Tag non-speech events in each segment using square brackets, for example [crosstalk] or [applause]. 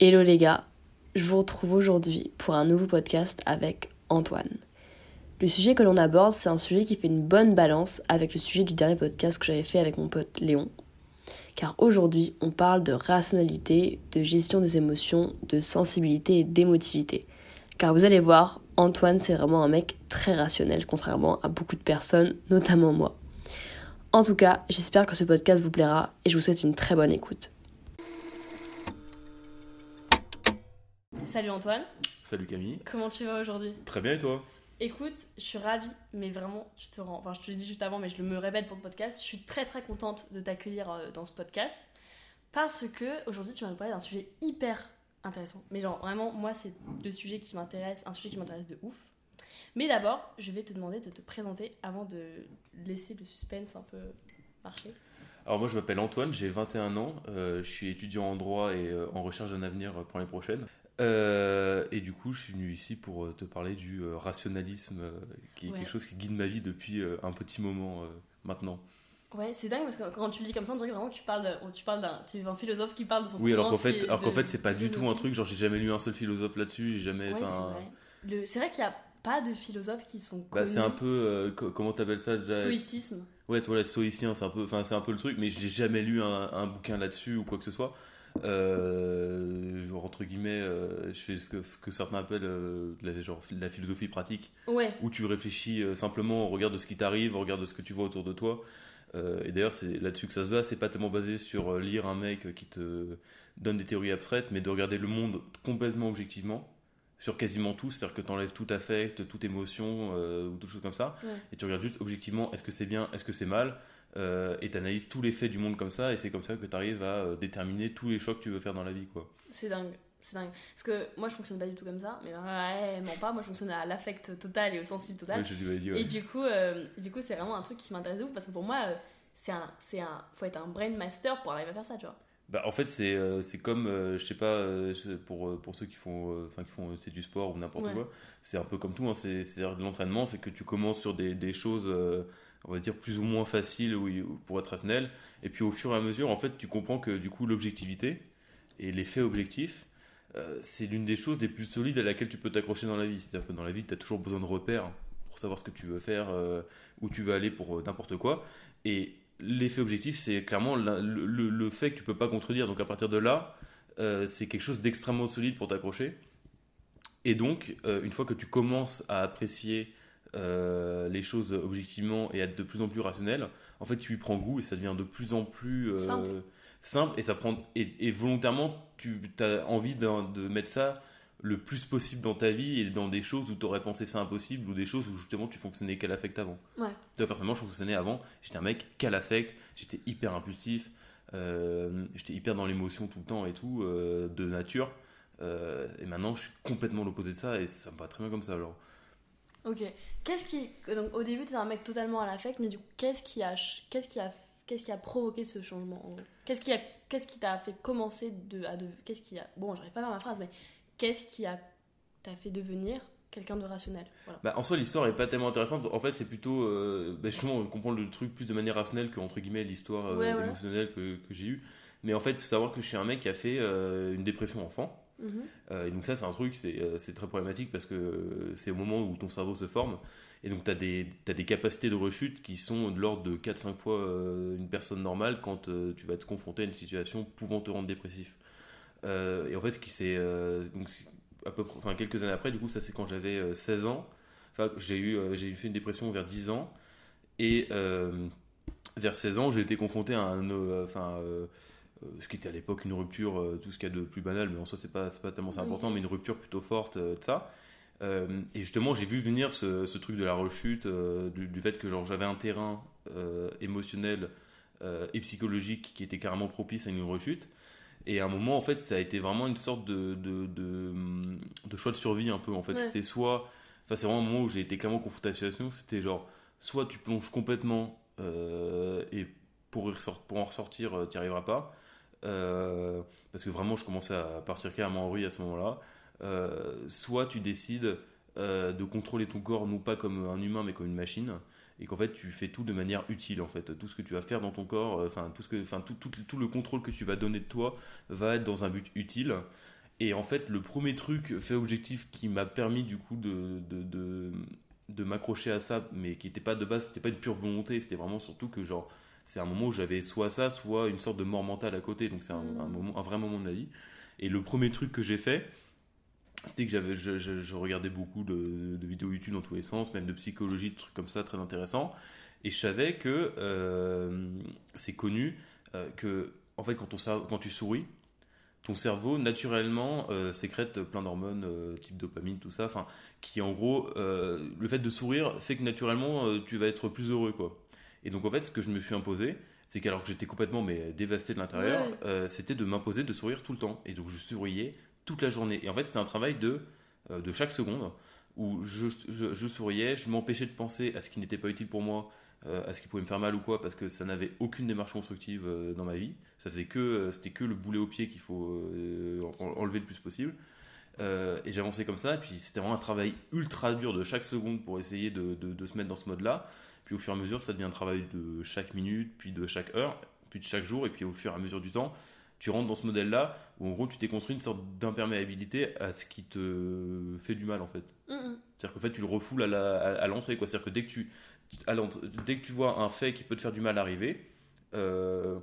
Hello les gars, je vous retrouve aujourd'hui pour un nouveau podcast avec Antoine. Le sujet que l'on aborde, c'est un sujet qui fait une bonne balance avec le sujet du dernier podcast que j'avais fait avec mon pote Léon. Car aujourd'hui, on parle de rationalité, de gestion des émotions, de sensibilité et d'émotivité. Car vous allez voir, Antoine, c'est vraiment un mec très rationnel, contrairement à beaucoup de personnes, notamment moi. En tout cas, j'espère que ce podcast vous plaira et je vous souhaite une très bonne écoute. Salut Antoine, Salut Camille. comment tu vas aujourd'hui? Très bien et toi? Écoute, je suis ravie, mais vraiment, je te rends, enfin je te l'ai dit juste avant, mais je me répète pour le podcast, je suis très très contente de t'accueillir euh, dans ce podcast parce que aujourd'hui tu vas nous parler d'un sujet hyper intéressant. Mais genre vraiment, moi c'est le sujet qui m'intéresse, un sujet qui m'intéresse de ouf. Mais d'abord, je vais te demander de te présenter avant de laisser le suspense un peu marcher. Alors moi je m'appelle Antoine, j'ai 21 ans, euh, je suis étudiant en droit et euh, en recherche d'un avenir pour l'année prochaine. Euh, et du coup je suis venu ici pour euh, te parler du euh, rationalisme, euh, qui est Ouais. quelque chose qui guide ma vie depuis un petit moment maintenant. Ouais, c'est dingue parce que quand tu le dis comme ça, on dirait vraiment que tu parles, de- tu parles d'un, tu es un philosophe qui parle de son Oui alors qu'en fait, alors qu'en fait c'est pas du tout un truc, genre j'ai jamais lu un seul philosophe là-dessus, j'ai jamais... Ouais, c'est vrai. Vrai qu'il n'y a pas de philosophes qui sont Bah, c'est un peu... euh, co- comment t'appelles ça déjà? Stoïcisme. Ouais, toi, là, stoïcien, c'est un peu, enfin, c'est un peu le truc, mais j'ai jamais lu un, un bouquin là-dessus ou quoi que ce soit. Euh, genre, entre guillemets, euh, je fais ce que, ce que certains appellent euh, la, genre, la philosophie pratique, Ouais, où tu réfléchis euh, simplement au regard de ce qui t'arrive, au regard de ce que tu vois autour de toi. Et d'ailleurs, c'est là-dessus que ça se base. C'est pas tellement basé sur lire un mec qui te donne des théories abstraites, mais de regarder le monde complètement objectivement, sur quasiment tout. C'est-à-dire que tu enlèves tout affect, toute émotion ou toute chose comme ça, Ouais. et tu regardes juste objectivement est-ce que c'est bien, est-ce que c'est mal, euh, et tu analyses tous les faits du monde comme ça, et c'est comme ça que tu arrives à euh, déterminer tous les choix que tu veux faire dans la vie. quoi. c'est dingue. C'est dingue. Parce que moi, je fonctionne pas du tout comme ça, mais vraiment pas. Moi, je fonctionne à l'affect total et au sensible total. Ouais, dit, ouais. Et du coup, euh, du coup, c'est vraiment un truc qui m'intéresse ouf parce que pour moi, euh, c'est un, c'est un, faut être un brain master pour arriver à faire ça, tu vois. Bah, en fait, c'est euh, comme, euh, je sais pas, euh, pour, pour ceux qui font, enfin qui font c'est du sport ou n'importe Ouais. quoi, c'est un peu comme tout. Hein, c'est c'est-à-dire de l'entraînement, c'est que tu commences sur des, des choses, on va dire, plus ou moins faciles oui, pour être rationnel. Et puis au fur et à mesure, en fait, tu comprends que du coup, l'objectivité et les faits objectifs, euh, c'est l'une des choses les plus solides à laquelle tu peux t'accrocher dans la vie. C'est-à-dire que dans la vie, tu as toujours besoin de repères pour savoir ce que tu veux faire, euh, où tu veux aller pour euh, n'importe quoi. Et l'effet objectif, c'est clairement la- le, le- fait que tu peux pas contredire. Donc à partir de là, c'est quelque chose d'extrêmement solide pour t'accrocher. Et donc, une fois que tu commences à apprécier euh, les choses objectivement et être de plus en plus rationnel, en fait, tu y prends goût et ça devient de plus en plus euh, Simple. simple. Et ça prend et, et volontairement, tu as envie de mettre ça le plus possible dans ta vie et dans des choses où tu aurais pensé ça impossible ou des choses où justement tu fonctionnais qu'à l'affect avant. Ouais. Toi, personnellement, je fonctionnais avant, j'étais un mec qu'à l'affect, j'étais hyper impulsif, euh, j'étais hyper dans l'émotion tout le temps et tout, de nature. Et maintenant, je suis complètement l'opposé de ça et ça me va très bien comme ça. Alors. Ok. Qu'est-ce qui, donc au début, t'es un mec totalement à l'affect, mais du coup, qu'est-ce qui a, qu'est-ce qui a, qu'est-ce qui a provoqué ce changement Qu'est-ce qui a, qu'est-ce qui t'a fait commencer de, à de, qu'est-ce qui a, bon, j'arrive pas à faire ma phrase, mais qu'est-ce qui a, t'a fait devenir quelqu'un de rationnel? Voilà. Bah, en soi, l'histoire est pas tellement intéressante. En fait, c'est plutôt euh, bah, justement le truc plus de manière rationnelle que entre guillemets l'histoire euh, Ouais, ouais. émotionnelle que, que j'ai eue. Mais en fait, il faut savoir que je suis un mec qui a fait euh, une dépression enfant. Mhm. Euh, et donc ça, c'est un truc, c'est euh, c'est très problématique parce que c'est au moment où ton cerveau se forme. Et donc tu as, as des capacités de rechute qui sont de l'ordre de 4-5 fois euh, une personne normale quand tu vas te confronter à une situation pouvant te rendre dépressif. Et en fait, ce qui euh, donc à peu enfin quelques années après, du coup, ça c'est quand j'avais euh, 16 ans. Enfin, j'ai eu, j'ai fait une dépression vers 10 ans. Et vers 16 ans, j'ai été confronté à un, ce qui était à l'époque une rupture, euh, tout ce qu'il y a de plus banal, mais en soi c'est pas, pas tellement Oui. important, mais une rupture plutôt forte euh, de ça. Euh, et justement, j'ai vu venir ce, ce truc de la rechute, euh, du, du fait que j'avais un terrain euh, émotionnel euh, et psychologique qui était carrément propice à une rechute. Et à un moment, en fait, ça a été vraiment une sorte de, de, de, de choix de survie un peu. En fait, Ouais. c'était soit, enfin, c'est vraiment un moment où j'ai été clairement confronté à la situation. C'était genre, soit tu plonges complètement euh, et pour, y ressort- pour en ressortir, tu n'y arriveras pas. Euh, parce que vraiment, je commençais à partir carrément en vrille à ce moment-là. Euh, soit tu décides euh, de contrôler ton corps, non pas comme un humain, mais comme une machine, et qu'en fait tu fais tout de manière utile. En fait, tout ce que tu vas faire dans ton corps, enfin tout ce que, tout, tout, tout le contrôle que tu vas donner de toi va être dans un but utile. Et en fait, le premier truc fait objectif qui m'a permis du coup de, de, de, de m'accrocher à ça, mais qui n'était pas de base, c'était pas une pure volonté, c'était vraiment surtout que genre, c'est un moment où j'avais soit ça, soit une sorte de mort mentale à côté, donc c'est un, un, moment, un vrai moment de ma vie. Et le premier truc que j'ai fait, c'était que j'avais, je, je, je, regardais beaucoup de, de, vidéos YouTube dans tous les sens, même de psychologie, de trucs comme ça, très intéressants. Et je savais que euh, c'est connu euh, que, en fait, quand, on, quand tu souris, ton cerveau naturellement euh, sécrète plein d'hormones euh, type dopamine tout ça enfin qui en gros euh, le fait de sourire fait que naturellement tu vas être plus heureux quoi et donc en fait ce que je me suis imposé c'est qu'alors que j'étais complètement mais dévasté de l'intérieur Ouais. c'était de m'imposer de sourire tout le temps. Et donc je souriais toute la journée. Et en fait c'était un travail de de chaque seconde où je, je, je souriais je m'empêchais de penser à ce qui n'était pas utile pour moi euh, à ce qui pouvait me faire mal ou quoi parce que ça n'avait aucune démarche constructive euh, dans ma vie. Ça faisait que euh, c'était que le boulet au pied qu'il faut euh, enlever le plus possible euh, et j'avançais comme ça et puis c'était vraiment un travail ultra dur de chaque seconde pour essayer de, de, de, se mettre dans ce mode là puis au fur et à mesure ça devient un travail de chaque minute puis de chaque heure puis de chaque jour et puis au fur et à mesure du temps tu rentres dans ce modèle là où en gros tu t'es construit une sorte d'imperméabilité à ce qui te fait du mal en fait. C'est-à-dire qu'en fait tu le refoules à la- à- à l'entrée quoi. C'est-à-dire que dès que tu à dès que tu vois un fait qui peut te faire du mal arriver, euh,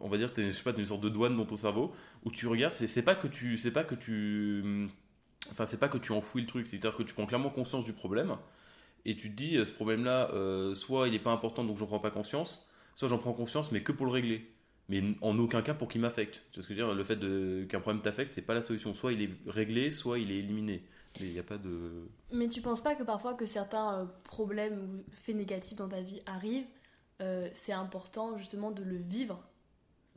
on va dire tu je sais pas, t'as une sorte de douane dans ton cerveau où tu regardes, c'est pas que tu, c'est pas que tu, enfin c'est pas que tu enfouis le truc, c'est-à-dire que tu prends clairement conscience du problème et tu te dis euh, ce problème-là, euh, soit il est pas important donc j'en prends pas conscience, soit j'en prends conscience mais que pour le régler. Mais en aucun cas pour qu'il m'affecte. Tu vois ce que je veux dire? Le fait qu'un problème t'affecte, c'est pas la solution. Soit il est réglé, soit il est éliminé. Mais il n'y a pas de. Mais tu penses pas que parfois que certains euh, problèmes ou faits négatifs dans ta vie arrivent, c'est important justement de le vivre?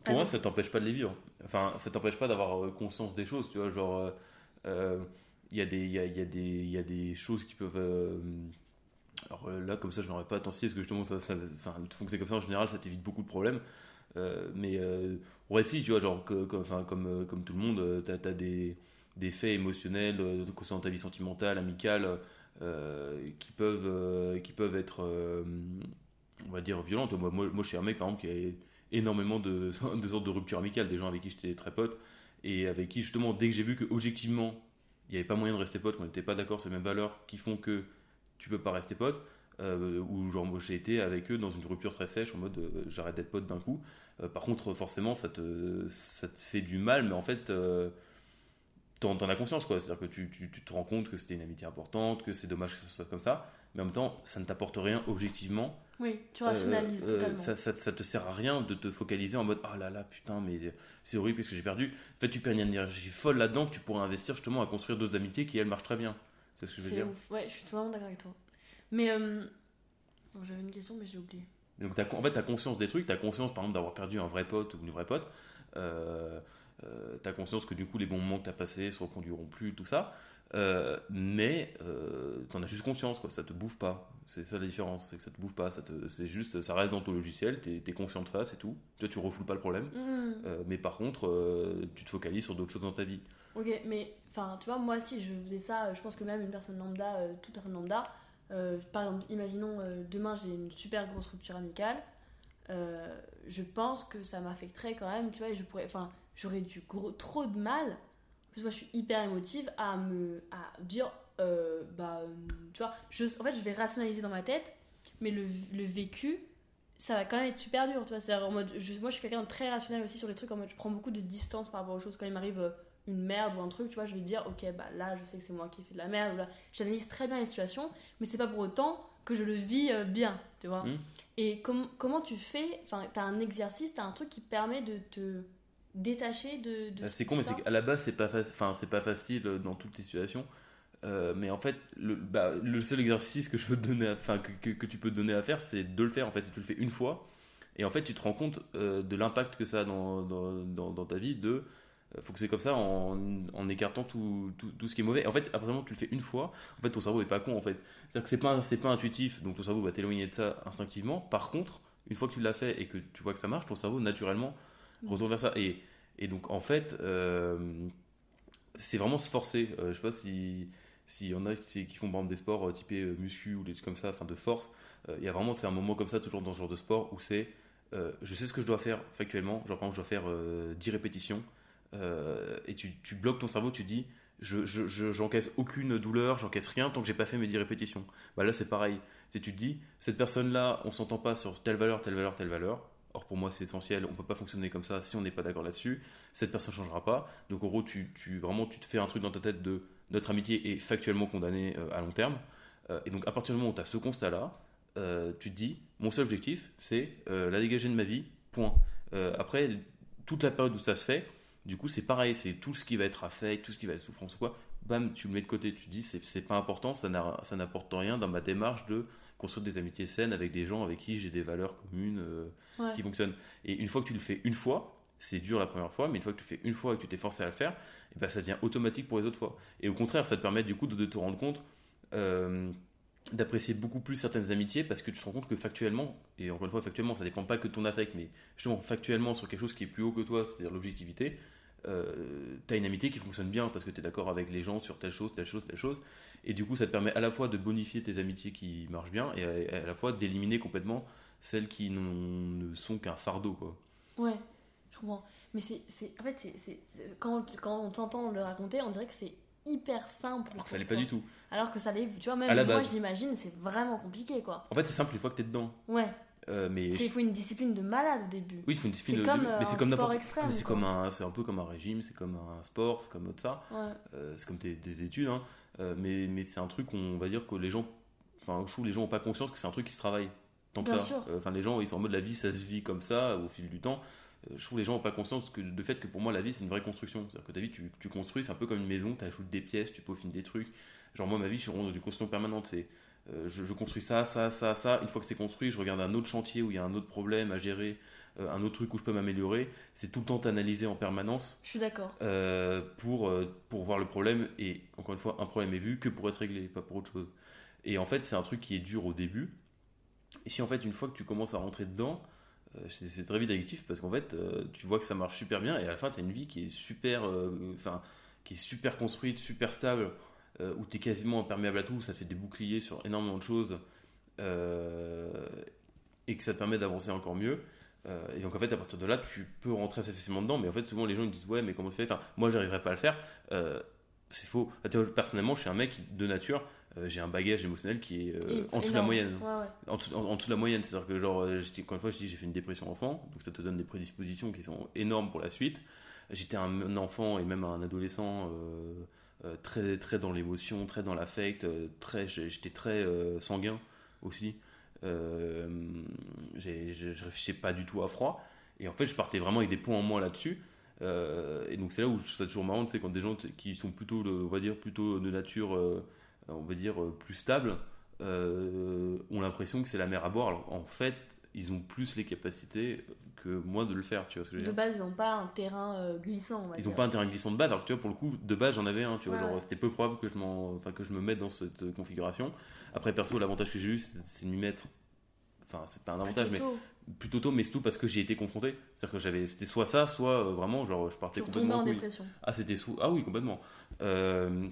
Pour moi, ça t'empêche pas de les vivre. Enfin, ça t'empêche pas d'avoir euh, conscience des choses, tu vois. Genre, euh, euh, il y, a des- il y, a, il y, a des- il y a des choses qui peuvent. euh, alors euh, là, comme ça, je n'aurais pas attention parce que justement, ça, ça, enfin, fonctionner comme ça, en général, ça t'évite beaucoup de problèmes. Euh, mais euh, ouais, si, tu vois, genre, que- que- enfin, comme, euh, comme tout le monde, euh, t'as as des, des faits émotionnels euh, concernant ta vie sentimentale, amicale, euh, qui, peuvent, euh, qui peuvent être, euh, on va dire, violentes. Moi, moi, moi, je suis un mec, par exemple, qui a énormément [laughs] de, sortes de ruptures amicales, des gens avec qui j'étais très pote, et avec qui, justement, dès que j'ai vu que objectivement, il n'y avait pas moyen de rester pote, qu'on n'était pas d'accord sur les mêmes valeurs qui font que tu peux pas rester pote, euh, ou genre j'ai été avec eux dans une rupture très sèche en mode euh, j'arrête d'être pote d'un coup. Euh, par contre, forcément, ça te, ça te fait du mal, mais en fait, euh, t'en as conscience quoi. C'est-à-dire que tu, tu, tu te rends compte que c'était une amitié importante, que c'est dommage que ça soit comme ça, mais en même temps, ça ne t'apporte rien objectivement. Oui, tu rationalises Euh, euh, totalement. ça, ça, ça te sert à rien de te focaliser en mode ah là là putain mais c'est horrible parce que j'ai perdu? En fait tu perds une énergie folle là-dedans que tu pourrais investir justement à construire d'autres amitiés qui elles marchent très bien. C'est ce que je veux dire. ouf. Ouais, je suis totalement d'accord avec toi. Mais euh, j'avais une question, mais j'ai oublié. Donc t'as- en fait tu as conscience des trucs, tu as conscience par exemple d'avoir perdu un vrai pote ou une vraie pote. Euh, euh, tu as conscience que du coup les bons moments que tu as passés se reconduiront plus, tout ça. Euh, mais euh, t'en as juste conscience, quoi. ça te bouffe pas. C'est ça la différence, c'est que ça te bouffe pas. Ça te- C'est juste, ça reste dans ton logiciel, t'es es conscient de ça, c'est tout. Toi tu refoules pas le problème. Hmm. Euh, mais par contre, euh, tu te focalises sur d'autres choses dans ta vie. Ok, mais enfin, tu vois, moi si je faisais ça, je pense que même une personne lambda, toute personne lambda, par exemple, imaginons demain j'ai une super grosse rupture amicale, je pense que ça m'affecterait quand même, tu vois, et je pourrais, enfin, j'aurais du gros, trop de mal. En plus, moi je suis hyper émotive à me à dire, euh, bah, euh, tu vois, je, en fait, je vais rationaliser dans ma tête, mais le, le vécu, ça va quand même être super dur, tu vois. C'est en mode, je- moi je suis quelqu'un de très rationnel aussi sur les trucs, en mode, je prends beaucoup de distance par rapport aux choses quand il m'arrive. euh, une merde ou un truc, tu vois, je vais dire, ok, bah là, je sais que c'est moi qui ai fait de la merde, ou là, j'analyse très bien les situations, mais c'est pas pour autant que je le vis bien, tu vois. Mm. Et com- comment tu fais, enfin, t'as un exercice, t'as un truc qui permet de te détacher de, de Ah, ce- C'est con, mais c'est qu'à la base, c'est pas, enfin, c'est pas facile euh, dans toutes les situations. Euh, mais en fait, le, bah, le seul exercice que je peux te donner, à- enfin, que, que, que tu peux te donner à faire, c'est de le faire. En fait, si tu le fais une fois, et en fait, tu te rends compte euh, de l'impact que ça a dans, dans, dans, dans ta vie. De, euh, faut que c'est comme ça en, en écartant tout, tout, tout ce qui est mauvais. En fait, après, tu le fais une fois. En fait, ton cerveau est pas con. En fait, c'est-à-dire que c'est pas, c'est pas intuitif, donc ton cerveau va t'éloigner de ça instinctivement. Par contre, une fois que tu l'as fait et que tu vois que ça marche, ton cerveau naturellement. Retourne vers ça. Et et donc, en fait, euh, c'est vraiment se forcer. Euh, je sais pas si s'il y en a qui, font par des sports euh, typés euh, muscu ou des trucs comme ça, enfin de force. Il y a vraiment un moment comme ça, toujours dans ce genre de sport, où c'est je sais ce que je dois faire factuellement. Genre, par exemple, je dois faire euh, 10 répétitions. et tu, bloques ton cerveau, tu dis je, je, j'encaisse aucune douleur, j'encaisse rien tant que j'ai pas fait mes 10 répétitions. Bah là c'est pareil, c'est tu te dis cette personne là, on s'entend pas sur telle valeur, telle valeur, telle valeur. Or pour moi c'est essentiel, on peut pas fonctionner comme ça si on n'est pas d'accord là-dessus. Cette personne changera pas. Donc en gros tu, tu, vraiment tu te fais un truc dans ta tête de notre amitié est factuellement condamnée à long terme. et donc à partir du moment où tu as ce constat là, tu te dis mon seul objectif c'est la dégager de ma vie. Point. après toute la période où ça se fait, du coup, c'est pareil, c'est tout ce qui va être affect, tout ce qui va être souffrance ou quoi, bam, tu le mets de côté, tu te dis, c'est pas important, ça n'apporte rien dans ma démarche de construire des amitiés saines avec des gens avec qui j'ai des valeurs communes euh, qui fonctionnent. Et une fois que tu le fais une fois, c'est dur la première fois, mais une fois que tu fais une fois et que tu t'es forcé à le faire, et ben ça devient automatique pour les autres fois. Et au contraire, ça te permet du coup de, te rendre compte euh, d'apprécier beaucoup plus certaines amitiés parce que tu te rends compte que factuellement, et encore une fois factuellement, ça dépend pas que de ton affect, mais justement factuellement sur quelque chose qui est plus haut que toi, c'est-à-dire l'objectivité, euh, tu as une amitié qui fonctionne bien parce que tu es d'accord avec les gens sur telle chose, telle chose, telle chose. Et du coup, ça te permet à la fois de bonifier tes amitiés qui marchent bien et à, la fois d'éliminer complètement celles qui ne sont qu'un fardeau. Quoi. Ouais, je comprends. Mais c'est, en fait, c'est, quand, quand on t'entend le raconter, on dirait que c'est hyper simple. Alors que ça l'est pas du tout. Alors que ça l'est, tu vois, même moi, j'imagine, c'est vraiment compliqué, quoi. En fait, c'est simple une fois que tu es dedans. Ouais. Euh, mais il faut une discipline de malade au début. Oui, il faut une discipline de comme, mais c'est comme n'importe extrême. C'est comme un, c'est un peu comme un régime, c'est comme un sport, c'est comme autre ça. Euh, c'est comme des, études, hein. Euh, mais mais c'est un truc on va dire que les gens, enfin je trouve les gens ont pas conscience que c'est un truc qui se travaille. Tant que ça. Enfin les gens ils sont en mode la vie ça se vit comme ça au fil du temps. je trouve les gens ont pas conscience que de fait que pour moi la vie c'est une vraie construction. C'est-à-dire que ta vie tu, tu construis, c'est un peu comme une maison, tu ajoutes des pièces, tu peaufines des trucs. Genre moi ma vie je suis dans une construction permanente, c'est euh, je, construis ça, ça, ça, ça. Une fois que c'est construit, je regarde un autre chantier où il y a un autre problème à gérer, euh, un autre truc où je peux m'améliorer. C'est tout le temps analysé en permanence. Je suis d'accord. Euh, pour, pour voir le problème. Et encore une fois, un problème est vu que pour être réglé, pas pour autre chose. Et en fait, c'est un truc qui est dur au début. Et si en fait, une fois que tu commences à rentrer dedans, c'est très vite addictif parce qu'en fait, tu vois que ça marche super bien et à la fin, tu as une vie qui est super, enfin, qui est super construite, super stable euh, où tu es quasiment imperméable à tout, ça fait des boucliers sur énormément de choses euh, et que ça te permet d'avancer encore mieux. Euh, et donc en fait, à partir de là, tu peux rentrer assez facilement dedans, mais en fait, souvent les gens ils disent Ouais, mais comment tu fais? Enfin, moi, j'arriverai pas à le faire. c'est faux. Personnellement, je suis un mec de nature, j'ai un bagage émotionnel qui est en dessous de la moyenne. En, dessous, de la moyenne, c'est-à-dire que, genre, quand une fois, je dis j'ai fait une dépression enfant, donc ça te donne des prédispositions qui sont énormes pour la suite. J'étais un enfant et même un adolescent très, très dans l'émotion, très dans l'affect, euh, très, j'étais très euh, sanguin aussi. je réfléchissais pas du tout à froid. Et en fait, je partais vraiment avec des points en moins là-dessus. et donc c'est là où trouve toujours marrant, c'est quand des gens qui sont plutôt, on va dire, plutôt de nature, on va dire, plus stable, ont l'impression que c'est la mer à boire. Alors en fait, ils ont plus les capacités que moi de le faire, tu vois ce que je veux dire. De base, ils n'ont pas un terrain euh, glissant. ils n'ont pas un terrain glissant de base, alors que tu vois, pour le coup, de base, j'en avais un, tu vois, c'était peu probable que je, enfin, que je me mette dans cette configuration. Après, perso, l'avantage que j'ai eu, c'est de m'y mettre. Enfin, c'est pas un avantage, mais plutôt tôt, mais c'est tout parce que j'ai été confronté. C'est-à-dire que j'avais, c'était soit ça, soit euh, vraiment, genre, je partais complètement. en dépression. Ah, c'était sous. Ah oui, complètement. Euh,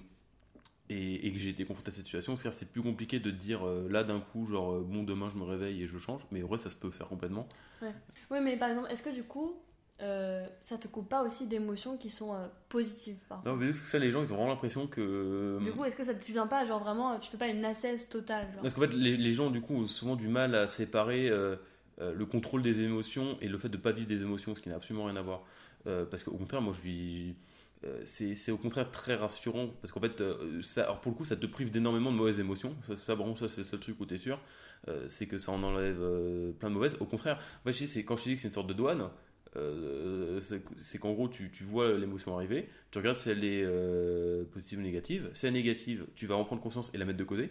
et, que j'ai été confronté à cette situation. C'est-à-dire c'est plus compliqué de dire euh, là d'un coup, genre euh, bon, demain je me réveille et je change, mais en vrai ça se peut faire complètement. Ouais. Oui, mais par exemple, est-ce que du coup, euh, ça te coupe pas aussi d'émotions qui sont positives parfois Non, mais parce que ça, les gens ils ont vraiment l'impression que. Du coup, est-ce que ça tu viens pas, genre vraiment, tu fais pas une assesse totale Parce qu'en fait, les, les, gens du coup ont souvent du mal à séparer. le contrôle des émotions et le fait de pas vivre des émotions, ce qui n'a absolument rien à voir. parce qu'au contraire, moi je vis, euh, c'est au contraire très rassurant parce qu'en fait, euh, alors pour le coup, ça te prive d'énormément de mauvaises émotions. Ça, ça, ça c'est le seul truc où tu es sûr. Euh, c'est que ça en enlève plein de mauvaises. Au contraire, quand je te dis que c'est une sorte de douane, c'est qu'en gros, tu, tu vois l'émotion arriver, tu regardes si elle est positive ou négative. Si elle est négative, tu vas en prendre conscience et la mettre de côté.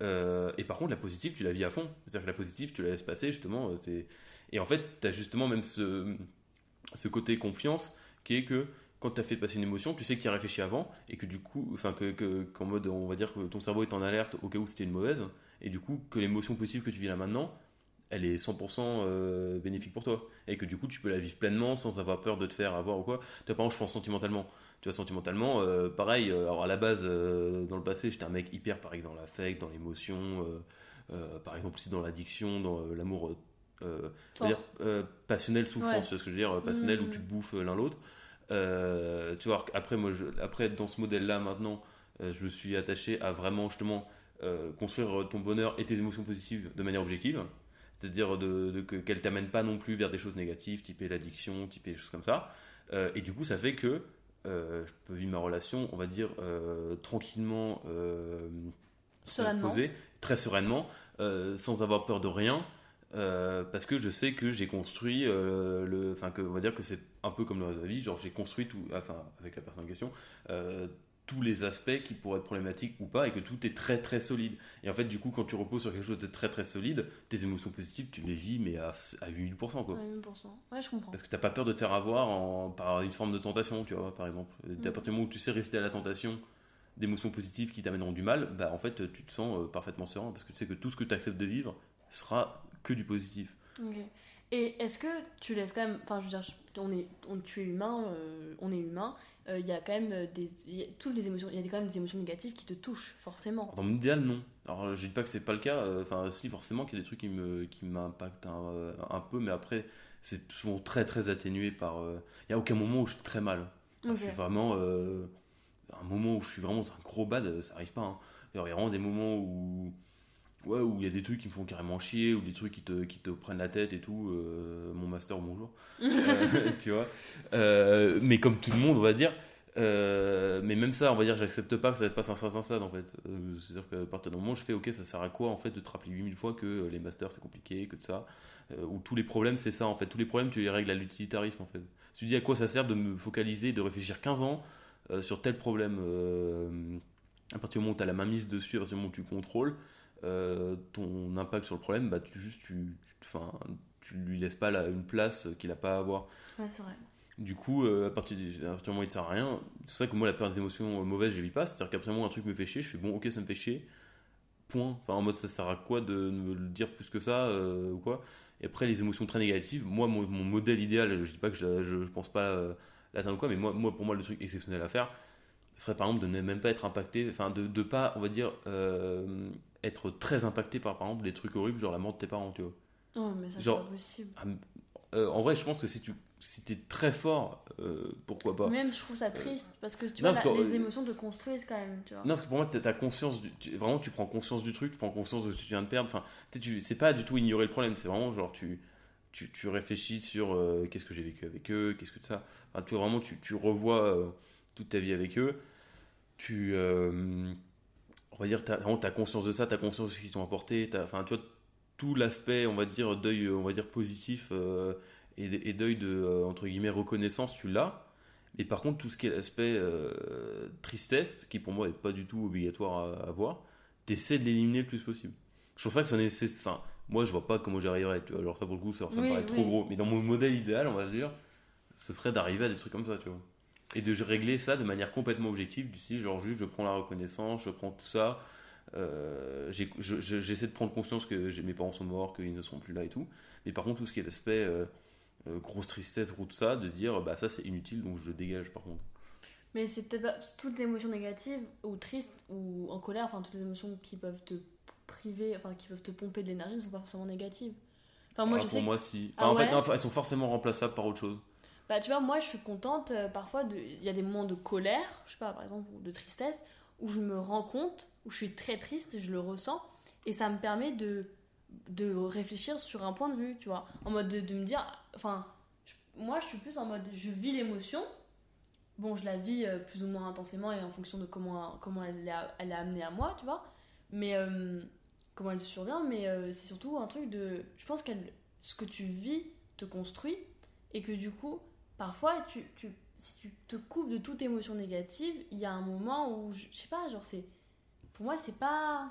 et par contre, la positive, tu la vis à fond. C'est-à-dire que la positive, tu la laisses passer, justement. Et en fait, tu as justement même ce, ce côté confiance qui est que quand tu as fait passer une émotion, tu sais que tu as réfléchi avant et que du coup, enfin, que, qu'en mode, on va dire que ton cerveau est en alerte au cas où c'était une mauvaise et du coup, que l'émotion positive que tu vis là maintenant, elle est 100% euh, bénéfique pour toi et que du coup, tu peux la vivre pleinement sans avoir peur de te faire avoir ou quoi. Tu vois, par exemple, je pense sentimentalement. Tu vois, sentimentalement, euh, pareil, euh, alors à la base, dans le passé, j'étais un mec hyper pareil dans l'affect, dans l'émotion, par exemple, aussi dans l'addiction, dans l'amour. dire passionnel souffrance, c'est ce que je veux dire, passionnel où mmh. tu te bouffes l'un l'autre. Euh, tu vois, après, moi, je, après, dans ce modèle-là, maintenant, euh, je me suis attaché à vraiment, justement, euh, construire ton bonheur et tes émotions positives de manière objective. C'est-à-dire de, de, que, qu'elles t'amènent pas non plus vers des choses négatives, type l'addiction, type des choses comme ça. et du coup, ça fait que je peux vivre ma relation, on va dire, tranquillement, sereinement. Posé, très sereinement, sans avoir peur de rien. Euh, parce que je sais que j'ai construit euh, le enfin que on va dire que c'est un peu comme le reste de la vie genre j'ai construit tout enfin avec la personne en question euh, tous les aspects qui pourraient être problématiques ou pas et que tout est très très solide. Et en fait du coup quand tu reposes sur quelque chose de très très solide tes émotions positives tu les vis mais à, à 8000% quoi. 8000% ouais je comprends. Parce que t'as pas peur de te faire avoir en, par une forme de tentation tu vois par exemple. Mm. à partir du moment où tu sais rester à la tentation d'émotions positives qui t'amèneront du mal bah en fait tu te sens parfaitement serein parce que tu sais que tout ce que tu acceptes de vivre sera que du positif. Et est-ce que tu laisses quand même, enfin je veux dire, on est, on, tu es humain, euh, on est humain, euh, il y a quand même des, toutes les émotions, il y a quand même des émotions négatives qui te touchent forcément. Dans l'idéal non. Alors je dis pas que c'est pas le cas, euh, enfin si forcément qu'il y a des trucs qui me, qui m'impactent un, peu, mais après c'est souvent très très atténué par, il y a aucun moment où je suis très mal. C'est vraiment un moment où je suis vraiment dans un gros bad, ça arrive pas. Hein. Il y a vraiment des moments où ouais, où il y a des trucs qui me font carrément chier, ou des trucs qui te, qui te prennent la tête et tout. Euh, mon master, bonjour. [laughs] Euh, [laughs] tu vois. Euh, mais comme tout le monde, on va dire. mais même ça, on va dire, j'accepte pas que ça passe un certain stade en fait. C'est-à-dire qu'à partir d'un moment, je fais, ok, ça sert à quoi en fait de te rappeler 8000 fois que les masters c'est compliqué, que de ça. ou tous les problèmes, c'est ça en fait. Tous les problèmes, tu les règles à l'utilitarisme en fait. Tu dis à quoi ça sert de me focaliser, de réfléchir 15 ans sur tel problème. à partir du moment où tu as la main mise dessus, à partir du moment où tu contrôles, euh, ton impact sur le problème, bah, tu, juste, tu, tu, tu lui laisses pas une place qu'il n'a pas à avoir. Ouais, c'est vrai. Du coup, euh, à, partir du, à, partir du, moment où il ne sert à rien, c'est ça que moi, la peur des émotions mauvaises, je ne vis pas. C'est-à-dire qu'à partir du moment où un truc me fait chier, je fais bon, ok, ça me fait chier. Point. Enfin, en mode, ça sert à quoi de me le dire plus que ça euh, ou quoi Et après, les émotions très négatives, moi, mon, modèle idéal, je ne dis pas que je ne pense pas l'atteindre ou quoi, mais moi, moi, pour moi, le truc exceptionnel à faire, ce serait par exemple de ne même pas être impacté, enfin, de ne pas, on va dire, être très impacté par, par exemple, des trucs horribles, genre la mort de tes parents, tu vois. Oh, mais ça, c'est pas possible. Ah, euh, en vrai, je pense que si tu si es très fort, euh, pourquoi pas. Même, je trouve ça triste, parce que tu vois, les émotions te construisent quand même, tu vois. Non, parce que pour moi, tu as conscience, du, vraiment, tu prends conscience du truc, tu prends conscience de ce que tu viens de perdre. Enfin, c'est pas du tout ignorer le problème, c'est vraiment genre, tu, tu, tu réfléchis sur euh, qu'est-ce que j'ai vécu avec eux, qu'est-ce que ça. Enfin, tu vraiment, tu, tu revois toute ta vie avec eux. Tu on va dire, tu as, conscience de ça, tu as conscience de ce qu'ils t'ont apporté, enfin, tu vois, tout l'aspect, on va dire, deuil, on va dire, positif euh, et, deuil de, euh, entre guillemets, reconnaissance, tu l'as. Mais par contre, tout ce qui est l'aspect euh, tristesse, qui pour moi n'est pas du tout obligatoire à, avoir, tu essaies de l'éliminer le plus possible. Je trouve pas que ça nécessite. Enfin, moi, je vois pas comment j'arriverais. Tu vois, alors ça, pour le coup, ça, me paraît trop gros. Mais dans mon modèle idéal, on va dire, ce serait d'arriver à des trucs comme ça, tu vois et de régler ça de manière complètement objective, du style genre juste je prends la reconnaissance, je prends tout ça, euh, j'essaie de prendre conscience que mes parents sont morts, qu'ils ne sont plus là et tout, mais par contre tout ce qui est l'aspect euh, euh, grosse tristesse, tout ça, de dire bah ça c'est inutile donc je le dégage par contre. Mais c'est peut-être pas toutes les émotions négatives ou tristes ou en colère, enfin toutes les émotions qui peuvent te priver, enfin qui peuvent te pomper de l'énergie ne sont pas forcément négatives. Enfin moi ah, je pour moi si. Enfin, en ah fait elles sont forcément remplaçables par autre chose. Bah, tu vois, moi, je suis contente euh, parfois. Il y a des moments de colère, je sais pas, par exemple, ou de tristesse, où je me rends compte, où je suis très triste, je le ressens, et ça me permet de, de réfléchir sur un point de vue, tu vois. En mode de, me dire. Enfin, moi, je suis plus en mode. Je vis l'émotion. Bon, je la vis euh, plus ou moins intensément et en fonction de comment, comment elle, est, elle est amenée à moi, tu vois. Mais. Euh, comment elle survient, mais c'est surtout un truc de. Je pense que ce que tu vis te construit et que du coup, parfois, tu, tu, si tu te coupes de toute émotion négative, il y a un moment où, je, sais pas, genre, c'est. Pour moi, c'est pas.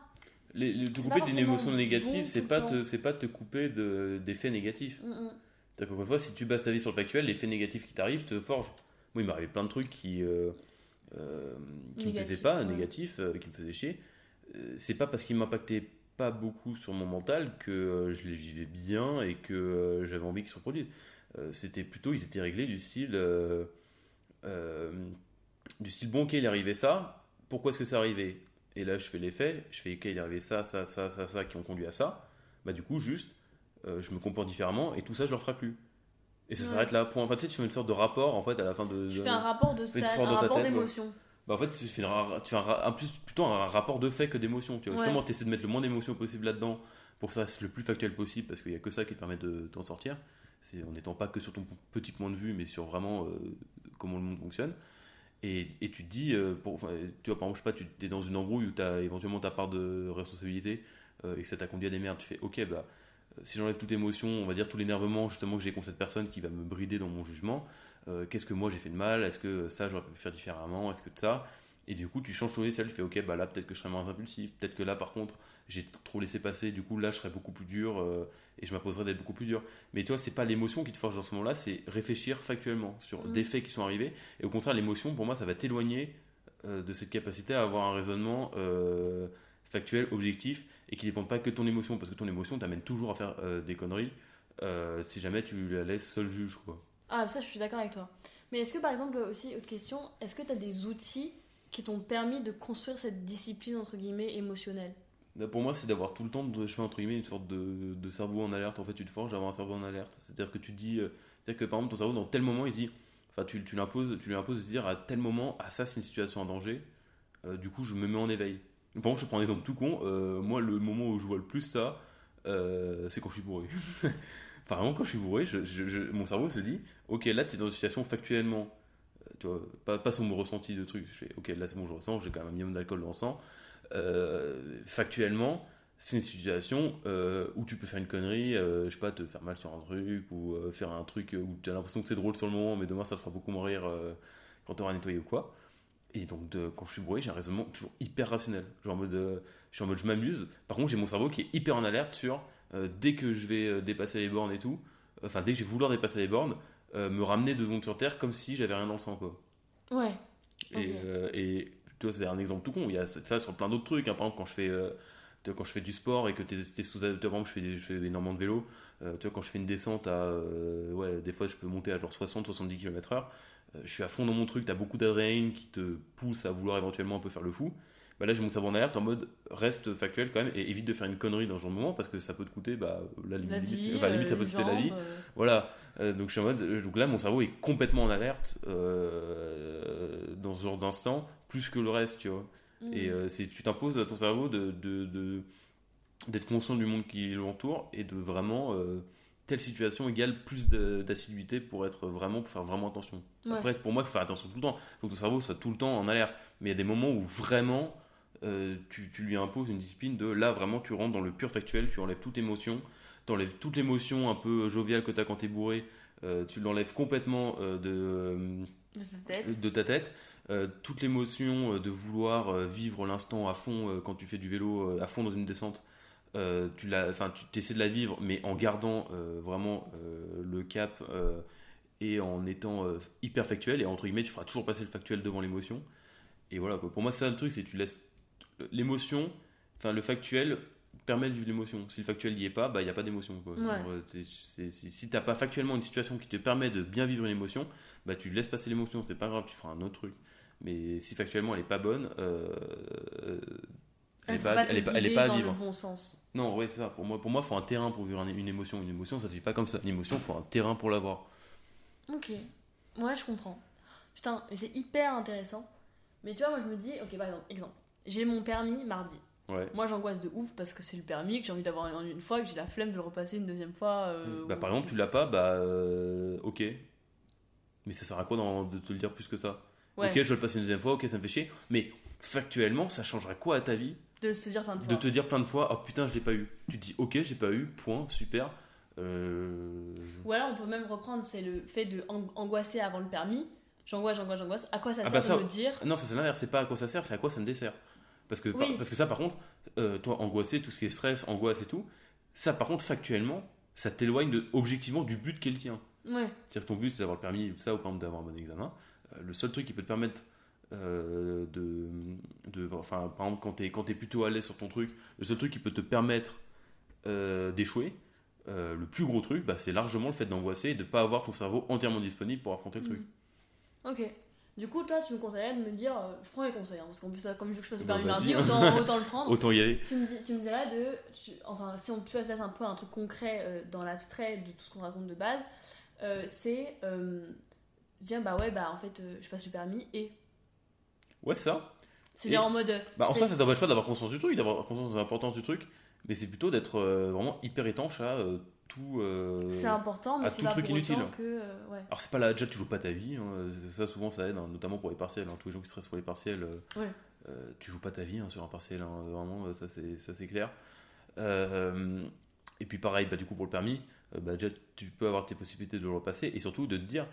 Les, te couper d'une émotion négative, c'est pas, te, c'est pas te couper d'effets négatifs. Mm -mm. Encore fois, si tu bases ta vie sur le factuel, l'effet négatif qui t'arrive te forge. Moi, il m'arrivait plein de trucs qui, euh, euh, qui me faisaient pas, négatifs, euh, qui me faisaient chier. c'est pas parce qu'ils m'impactaient pas beaucoup sur mon mental que je les vivais bien et que j'avais envie qu'ils se reproduisent. Euh, c'était plutôt, ils étaient réglés du style, euh, euh, du style, bon, ok, il est arrivé ça, pourquoi est-ce que ça arrivé Et là, je fais l'effet, je fais, ok, il est arrivé ça, ça, ça, ça, ça, qui ont conduit à ça. Bah, du coup, juste, je me comporte différemment et tout ça, je ne le ferai plus. Et ça Ouais. s'arrête là. Point. Enfin, tu sais, tu fais une sorte de rapport en fait à la fin de. Tu de- fais un rapport de stade, un rapport d'émotion. Bah, en fait, tu fais, un, ra- tu fais un, ra- un plus, plutôt un rapport de fait que d'émotion. Tu vois. Ouais. Justement, tu essaies de mettre le moins d'émotion possible là-dedans pour que ça reste le plus factuel possible parce qu'il n'y a que ça qui te permet de t'en sortir. C'est en n'étant pas que sur ton petit point de vue, mais sur vraiment euh, comment le monde fonctionne. Et, et tu te dis, euh, pour, enfin, tu vois, par exemple, je sais pas, tu es dans une embrouille où tu as éventuellement ta part de responsabilité euh, et que ça t'a conduit à des merdes. Tu fais, ok, bah, si j'enlève toute émotion, on va dire tout l'énervement justement que j'ai contre cette personne qui va me brider dans mon jugement, euh, qu'est-ce que moi j'ai fait de mal? Est-ce que ça j'aurais pu faire différemment? Est-ce que ça? Et du coup, tu changes ton logiciel, tu fais, ok, bah là peut-être que je serais moins impulsif, peut-être que là par contre j'ai trop laissé passer, du coup là je serais beaucoup plus dur euh, et je m'imposerais d'être beaucoup plus dur. Mais tu vois, c'est pas l'émotion qui te forge dans ce moment-là, c'est réfléchir factuellement sur Mhm. des faits qui sont arrivés. Et au contraire, l'émotion, pour moi, ça va t'éloigner euh, de cette capacité à avoir un raisonnement factuel, objectif, et qui ne dépend pas que de ton émotion, parce que ton émotion t'amène toujours à faire des conneries si jamais tu la laisses seul juge. Quoi. Ah, ça, je suis d'accord avec toi. Mais est-ce que, par exemple, aussi, autre question, est-ce que tu as des outils qui t'ont permis de construire cette discipline, entre guillemets, émotionnelle? Là, Pour moi, c'est d'avoir tout le temps, je fais entre guillemets, une sorte de, cerveau en alerte. En fait, tu te forges d'avoir un cerveau en alerte. C'est-à-dire que tu dis, euh, c'est-à-dire que par exemple, ton cerveau, dans tel moment, il dit, enfin, tu, l'imposes, tu lui imposes de dire à tel moment, ah, ça, c'est une situation en danger, euh, du coup, je me mets en éveil. Par exemple, je prends un exemple tout con, euh, moi, le moment où je vois le plus ça, c'est quand je suis bourré. [laughs] enfin, vraiment, quand je suis bourré, mon cerveau se dit, ok, là, tu es dans une situation factuellement, euh, tu vois, pas, sur mon ressenti de truc. Je fais, ok, là, c'est bon, je ressens, j'ai quand même un minimum d'alcool dans le sang. Euh, factuellement, c'est une situation euh, où tu peux faire une connerie, euh, je sais pas, te faire mal sur un truc ou faire un truc où tu as l'impression que c'est drôle sur le moment, mais demain ça te fera beaucoup euh, quand tu auras nettoyé ou quoi. Et donc, quand je suis bourré, j'ai un raisonnement toujours hyper rationnel. Genre en mode, je suis en mode, je m'amuse. Par contre, j'ai mon cerveau qui est hyper en alerte sur dès que je vais euh, dépasser les bornes et tout, enfin, dès que j'ai vouloir dépasser les bornes, euh, me ramener deux secondes sur terre comme si j'avais rien dans le sang, quoi. Ouais. Et, euh, et tu vois, c'est un exemple tout con. Il y a ça sur plein d'autres trucs. hein. Par exemple, quand je fais, euh, quand je fais du sport et que tu es, sous. Par exemple, je fais, des- je fais énormément de vélo. euh, tu vois, quand je fais une descente à. euh, ouais, des fois, je peux monter à genre 60-70 km/h. euh, je suis à fond dans mon truc. Tu as beaucoup d'adrénaline qui te pousse à vouloir éventuellement un peu faire le fou. Bah là, j'ai mon cerveau en alerte en mode reste factuel quand même et évite de faire une connerie dans ce genre de moment parce que ça peut te coûter bah, la limite, La vie, enfin, limite ça euh, peut te coûter la vie. euh, Voilà, Euh, donc je suis en mode, donc là mon cerveau est complètement en alerte euh, dans ce genre d'instant, plus que le reste, tu vois. hmm. Et euh, c'est, tu t'imposes à ton cerveau de, de, de- d'être conscient du monde qui l'entoure et de vraiment, euh, telle situation égale plus d'assiduité pour être vraiment, pour faire vraiment attention. Ouais. Après, pour moi, il faut faire attention tout le temps. Il faut que ton cerveau soit tout le temps en alerte. Mais il y a des moments où vraiment, euh, tu, tu lui imposes une discipline de là, vraiment, tu rentres dans le pur factuel, tu enlèves toute émotion, tu enlèves toute l'émotion un peu joviale que tu as quand tu es bourré, euh, tu l'enlèves complètement euh, de, euh, de ta tête. Euh, toute l'émotion euh, de vouloir euh, vivre l'instant à fond euh, quand tu fais du vélo euh, à fond dans une descente, euh, tu enfin tu essaies de la vivre, mais en gardant euh, vraiment euh, le cap euh, et en étant euh, hyper factuel. Et entre guillemets, tu feras toujours passer le factuel devant l'émotion. Et voilà quoi. Pour moi, c'est le truc, c'est tu laisses l'émotion, enfin le factuel permet de vivre l'émotion. Si le factuel n'y est pas, bah il n'y a pas d'émotion. quoi. Ouais. Euh, si t'as pas factuellement une situation qui te permet de bien vivre une émotion, bah tu laisses passer l'émotion, c'est pas grave, tu feras un autre truc. Mais si factuellement elle est pas bonne, euh, euh, elle, est pas, pas elle est pas, elle est pas à dans vivre. le bon sens. Non, ouais, c'est ça. Pour moi, pour moi, faut un terrain pour vivre une une émotion. Une émotion, ça se vit pas comme ça. Une émotion, faut un terrain pour l'avoir. Ok. Ouais, je comprends. Putain, mais c'est hyper intéressant. Mais tu vois, moi je me dis, ok, par exemple, exemple, j'ai mon permis mardi. Ouais. Moi j'angoisse de ouf parce que c'est le permis, que j'ai envie d'avoir une, une fois, que j'ai la flemme de le repasser une deuxième fois. euh, bah, ou- par exemple, tu l'as pas, bah euh, ok. Mais ça sert à quoi de te le dire plus que ça? Ouais, Ok, je vais le passer une deuxième fois, ok, ça me fait chier. Mais factuellement, ça changerait quoi à ta vie? De se dire plein de fois. de te dire plein de fois, oh putain, je l'ai pas eu. Tu te dis, ok, j'ai pas eu, point, super. Euh, Ou alors on peut même reprendre, c'est le fait de ang- angoisser avant le permis. J'angoisse, j'angoisse, j'angoisse. À quoi ça Ah sert bah de ça- me dire? Non, ça c'est l'inverse, c'est pas à quoi ça sert, c'est à quoi ça me dessert. Parce que, Oui. parce que ça, par contre, euh, toi, angoissé, tout ce qui est stress, angoisse et tout, ça, par contre, factuellement, ça t'éloigne objectivement du but qu'est le tien. Ouais, C'est-à-dire que ton but, c'est d'avoir le permis ou ça, ou par exemple d'avoir un bon examen. Euh, le seul truc qui peut te permettre euh, de, de. Enfin, par exemple, quand t'es quand es plutôt à l'aise sur ton truc, le seul truc qui peut te permettre d'échouer, le plus gros truc, bah, c'est largement le fait d'angoisser et de pas avoir ton cerveau entièrement disponible pour affronter le truc. Mm. Ok. Du coup, toi, tu me conseillerais de me dire, euh, je prends les conseils, hein, parce qu'en plus, euh, comme je veux que je fasse le permis mardi, autant, [laughs] autant le prendre. Autant y aller. Tu me, dis- tu me dirais de. tu- enfin, si on tu ça, c'est un peu un truc concret euh, dans l'abstrait de tout ce qu'on raconte de base. euh, c'est euh, dire bah ouais, bah en fait, je passe le permis et. Ouais, c'est ça. C'est Et- dire en mode. Bah, en soi, ça t'empêche pas d'avoir conscience du truc, d'avoir conscience de l'importance du truc, mais c'est plutôt d'être vraiment hyper étanche à tout. euh, C'est important, mais c'est tout pas truc pour inutile. autant que. euh, ouais. Alors, c'est pas là, déjà, tu joues pas ta vie, hein, ça souvent ça aide, hein, notamment pour les partiels. hein, tous les gens qui stressent pour les partiels, euh, Ouais. tu joues pas ta vie sur un partiel, vraiment, ça c'est ça, c'est clair. Et puis pareil, bah, du coup pour le permis, bah, déjà tu peux avoir tes possibilités de le repasser et surtout de te dire,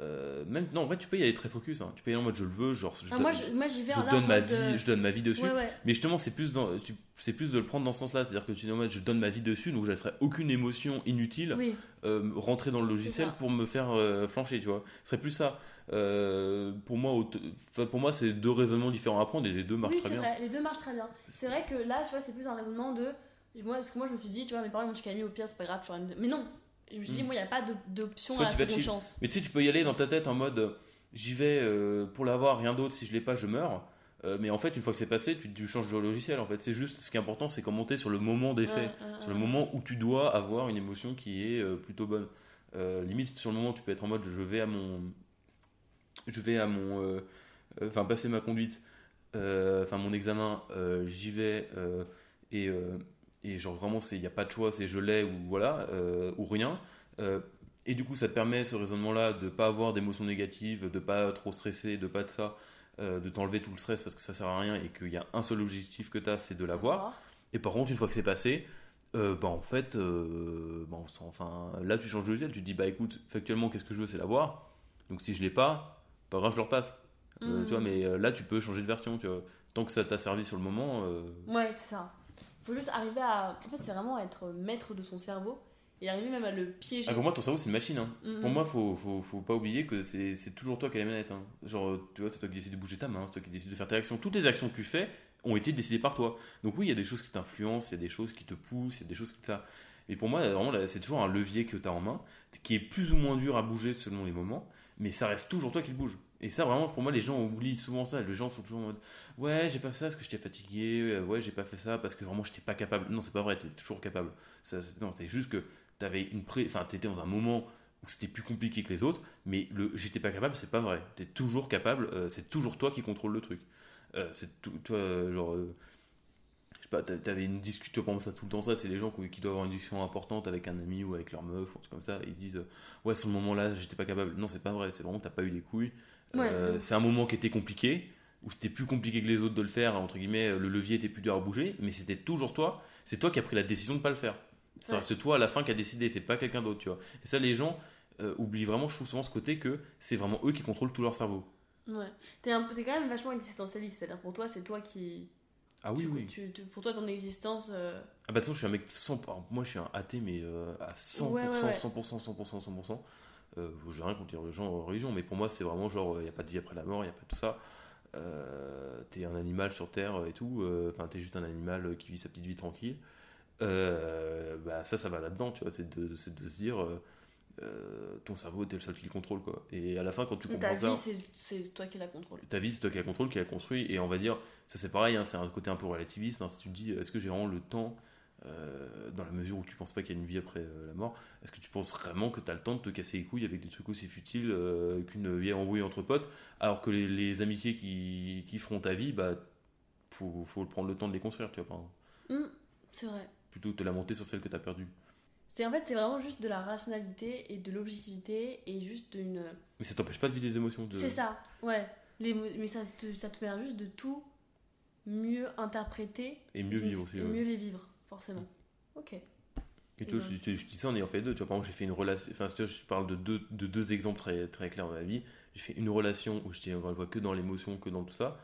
euh, même non en vrai tu peux y aller très focus, hein. tu peux y aller en mode je le veux, genre je, Ah, donne- moi, je- moi, vais je là, donne ma vie, je donne ma vie dessus. Ouais, ouais. Mais justement, c'est plus, c'est plus de le prendre dans ce sens-là. C'est-à-dire que tu dis en mode, je donne ma vie dessus, donc je laisserai aucune émotion inutile Oui, euh, rentrer dans le logiciel pour me faire euh, flancher, tu vois. Ce serait plus ça. Euh, pour moi, pour moi, c'est deux raisonnements différents à prendre et les deux marchent oui très c'est bien. vrai, les deux marchent très bien. C'est vrai que là, tu vois, c'est plus un raisonnement de. Moi, parce que moi, je me suis dit, tu vois, mes parents m'ont Camille, au pire, c'est pas grave, tu Mais non, je me suis dit, Mm. moi, il n'y a pas d'option à la seconde chance. Mais tu sais, tu peux y aller dans ta tête en mode, j'y vais euh, pour l'avoir, rien d'autre. Si je l'ai pas, je meurs. Euh, mais en fait, une fois que c'est passé, tu, tu changes de logiciel. En fait, c'est juste ce qui est important, c'est comment t'es sur le moment des faits. Ouais, ouais, sur le ouais. moment où tu dois avoir une émotion qui est euh, plutôt bonne. Limite, sur le moment, tu peux être en mode je vais à mon. Je vais à mon. Enfin, passer ma conduite, enfin mon examen, j'y vais, et, et genre vraiment, il n'y a pas de choix, c'est je l'ai ou voilà, euh, ou rien. Euh, et du coup, ça te permet ce raisonnement-là de pas avoir d'émotions négatives, de pas trop stresser, de pas de ça, euh, de t'enlever tout le stress parce que ça sert à rien et qu'il y a un seul objectif que tu as, c'est de l'avoir. Et par contre, une fois que c'est passé, bah en fait, bah, enfin, là tu changes de logiciel, tu te dis bah écoute, factuellement, qu'est-ce que je veux, c'est l'avoir. Donc si je l'ai pas, pas grave, je le repasse. Tu vois, mais euh, là tu peux changer de version, tu vois. Tant que ça t'a servi sur le moment, Ouais, c'est ça. Faut juste arriver à. En fait, c'est vraiment être maître de son cerveau et arriver même à le piéger. ah, pour moi ton cerveau c'est une machine. hein. Mm, Pour moi, faut, faut, faut pas oublier que c'est toujours toi qui as les manettes. hein. Genre, tu vois, c'est toi qui décides de bouger ta main, c'est toi qui décides de faire tes actions. Toutes les actions que tu fais ont été décidées par toi. Donc oui, il y a des choses qui t'influencent, il y a des choses qui te poussent, il y a des choses qui ça. Et pour moi, vraiment, c'est toujours un levier que tu as en main, qui est plus ou moins dur à bouger selon les moments, mais ça reste toujours toi qui le bouge. Et ça, vraiment, pour moi, les gens oublient souvent ça. Les gens sont toujours en mode Ouais, j'ai pas fait ça parce que j'étais fatigué, euh, ouais, j'ai pas fait ça parce que vraiment j'étais pas capable. Non, c'est pas vrai, t'es toujours capable. Ça, non, c'est juste que t'avais une pré... enfin, t'étais dans un moment où c'était plus compliqué que les autres, mais le j'étais pas capable, c'est pas vrai. T'es toujours capable, euh, c'est toujours toi qui contrôle le truc. Euh, c'est tout, toi, genre, je sais pas, t'a- t'avais une discussion, tu ça tout le temps, ça, c'est les gens qui, doivent avoir une discussion importante avec un ami ou avec leur meuf, ou un truc comme ça, ils disent, ouais, sur le moment là, j'étais pas capable. Non, c'est pas vrai, c'est vraiment, t'as pas eu les couilles. Euh, c'est un moment qui était compliqué, où c'était plus compliqué que les autres de le faire, entre guillemets, le levier était plus dur à bouger, mais c'était toujours toi, c'est toi qui as pris la décision de pas le faire. Ouais. reste toi à la fin qui a décidé, c'est pas quelqu'un d'autre, tu vois. Et ça, les gens euh, oublient vraiment, je trouve souvent ce côté que c'est vraiment eux qui contrôlent tout leur cerveau. Ouais. T'es un quand même vachement existentialiste, c'est-à-dire pour toi, c'est toi qui. Ah oui, tu- oui. tu- tu- pour toi, ton existence. euh, Ah bah de toute façon, je suis un mec 100%, alors, moi je suis un athée, mais euh, à 100%, Ouais, ouais, ouais. 100%, 100%, 100%. Euh, j'ai rien contre les gens en religion, mais pour moi c'est vraiment genre, il n'y a pas de vie après la mort, il n'y a pas tout ça. Euh, t'es un animal sur Terre et tout, euh, enfin t'es juste un animal qui vit sa petite vie tranquille. Euh, bah ça, ça va là-dedans, tu vois, c'est de, c'est de se dire, euh, euh, ton cerveau, t'es le seul qui le contrôle, quoi. Et à la fin, quand tu Ta comprends ça... vie, c'est- c'est toi qui la contrôle. ta vie, c'est toi qui la contrôle, qui la construit. Et on va dire, ça c'est pareil, hein, c'est un côté un peu relativiste. hein, si tu te dis, est-ce que j'ai vraiment le temps, euh, dans la mesure où tu penses pas qu'il y a une vie après euh, la mort, est-ce que tu penses vraiment que tu as le temps de te casser les couilles avec des trucs aussi futiles euh, qu'une vieille embrouille entre potes, alors que les, les amitiés qui, qui feront ta vie, bah, faut, faut prendre le temps de les construire, tu vois, par exemple. Hum, c'est vrai. plutôt que de lamenter sur celle que tu as perdue. C'est en fait, c'est vraiment juste de la rationalité et de l'objectivité et juste d'une. Mais ça t'empêche pas de vivre des émotions. De... C'est ça, ouais. Les, mais ça te, ça te permet juste de tout mieux interpréter Et mieux vivre aussi. et ouais. mieux les vivre, forcément. Ok. Et tu vois, je, je- je dis ça en ayant fait deux. Tu vois, par exemple, j'ai fait une relation. Enfin, tu vois, je parle de deux, de deux exemples très, très clairs dans ma vie. J'ai fait une relation où j'étais encore une fois que dans l'émotion, que dans tout ça.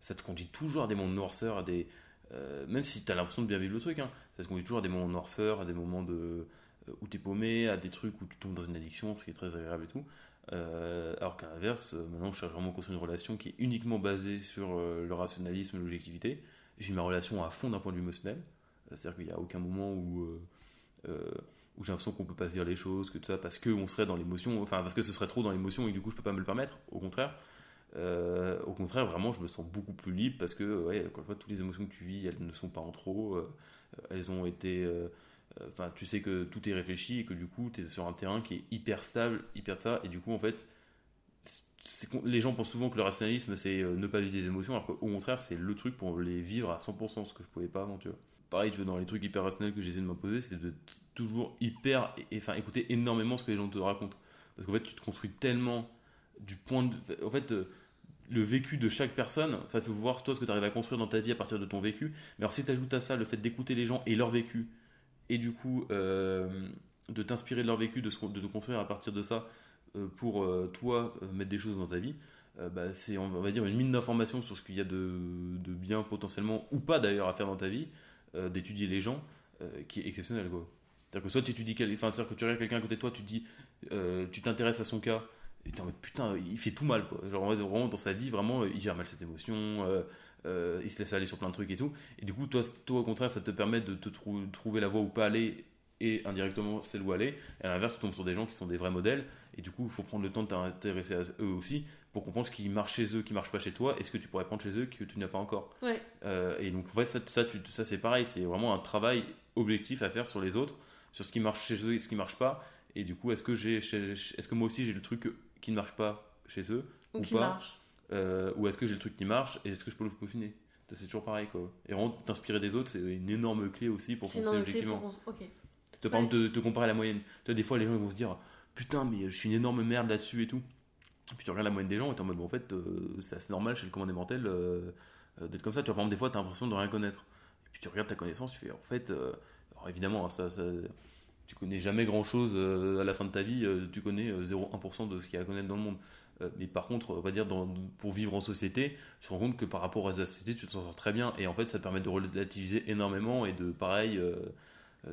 Ça te conduit toujours à des moments de noirceur, à des. euh, même si tu as l'impression de bien vivre le truc, hein, ça te conduit toujours à des moments de noirceur, à des moments de, euh, où tu es paumé, à des trucs où tu tombes dans une addiction, ce qui est très agréable et tout. Euh, alors qu'à l'inverse, maintenant je cherche vraiment à construire une relation qui est uniquement basée sur le rationalisme et l'objectivité. J'ai ma relation à fond d'un point de vue émotionnel. C'est-à-dire qu'il n'y a aucun moment où, euh, euh, j'ai l'impression qu'on peut pas se dire les choses, que tout ça, parce qu'on serait dans l'émotion, enfin parce que ce serait trop dans l'émotion et du coup je peux pas me le permettre. Au contraire, Euh, au contraire, vraiment, je me sens beaucoup plus libre parce que, ouais, encore une fois, toutes les émotions que tu vis, elles ne sont pas en trop. elles ont été, enfin, tu sais que tout est réfléchi et que du coup, tu es sur un terrain qui est hyper stable, hyper ça, et du coup, en fait, les gens pensent souvent que le rationalisme, c'est ne pas vivre des émotions, alors qu'au contraire, c'est le truc pour les vivre à 100%, ce que je pouvais pas avant, tu. Pareil, dans les trucs hyper rationnels que j'essaie de m'imposer, c'est de toujours hyper, enfin, écouter énormément ce que les gens te racontent. Parce qu'en fait, tu te construis tellement du point de. En fait, euh, le vécu de chaque personne, enfin, faut voir toi ce que tu arrives à construire dans ta vie à partir de ton vécu. Mais alors, si tu ajoutes à ça le fait d'écouter les gens et leur vécu, et du coup, euh, de t'inspirer de leur vécu, de, de, te construire à partir de ça euh, pour toi mettre des choses dans ta vie, bah, c'est, on va dire, une mine d'informations sur ce qu'il y a de, de, bien potentiellement, ou pas d'ailleurs, à faire dans ta vie, d'étudier les gens, qui est exceptionnel. C'est-à-dire que soit tu étudies, enfin, que tu regardes quelqu'un à côté de toi, tu dis, tu t'intéresses à son cas, et t'es en putain, il fait tout mal quoi. Genre vraiment dans sa vie, vraiment, il gère mal ses émotions, euh, euh, il se laisse aller sur plein de trucs et tout. Et du coup, toi, toi au contraire, ça te permet de te trouver la voie où pas aller et indirectement celle où aller. Et à l'inverse, tu tombes sur des gens qui sont des vrais modèles. Et du coup, il faut prendre le temps de t'intéresser à eux aussi pour comprendre ce qui marche chez eux, qui marche pas chez toi, et ce que tu pourrais prendre chez eux que tu n'as pas encore. Ouais. Euh, et donc, en fait, ça, ça, ça c'est pareil, c'est vraiment un travail objectif à faire sur les autres, sur ce qui marche chez eux et ce qui marche pas. Et du coup, est-ce que, j'ai, est-ce que moi aussi j'ai le truc qui ne marche pas chez eux ou, ou qui pas marche. Euh, ou est-ce que j'ai le truc qui marche et est-ce que je peux le peaufiner? C'est toujours pareil quoi et vraiment t'inspirer des autres c'est une énorme clé aussi pour foncer objectivement pour... okay. Te, par exemple te, comparer à la moyenne. Tu vois, des fois les gens ils vont se dire putain mais je suis une énorme merde là-dessus et tout. Et puis tu regardes la moyenne des gens et t'es en mode bon, en fait euh, c'est assez normal chez le commandé mortel euh, d'être comme ça. Tu vois par exemple des fois t'as l'impression de rien connaître. Et puis tu regardes ta connaissance tu fais en fait alors évidemment hein, ça, ça tu connais jamais grand chose à la fin de ta vie, tu connais 0,1% de ce qu'il y a à connaître dans le monde. mais par contre, on va dire, dans, pour vivre en société, tu te rends compte que par rapport à la société, tu te sens très bien. Et en fait, ça te permet de relativiser énormément et de, pareil,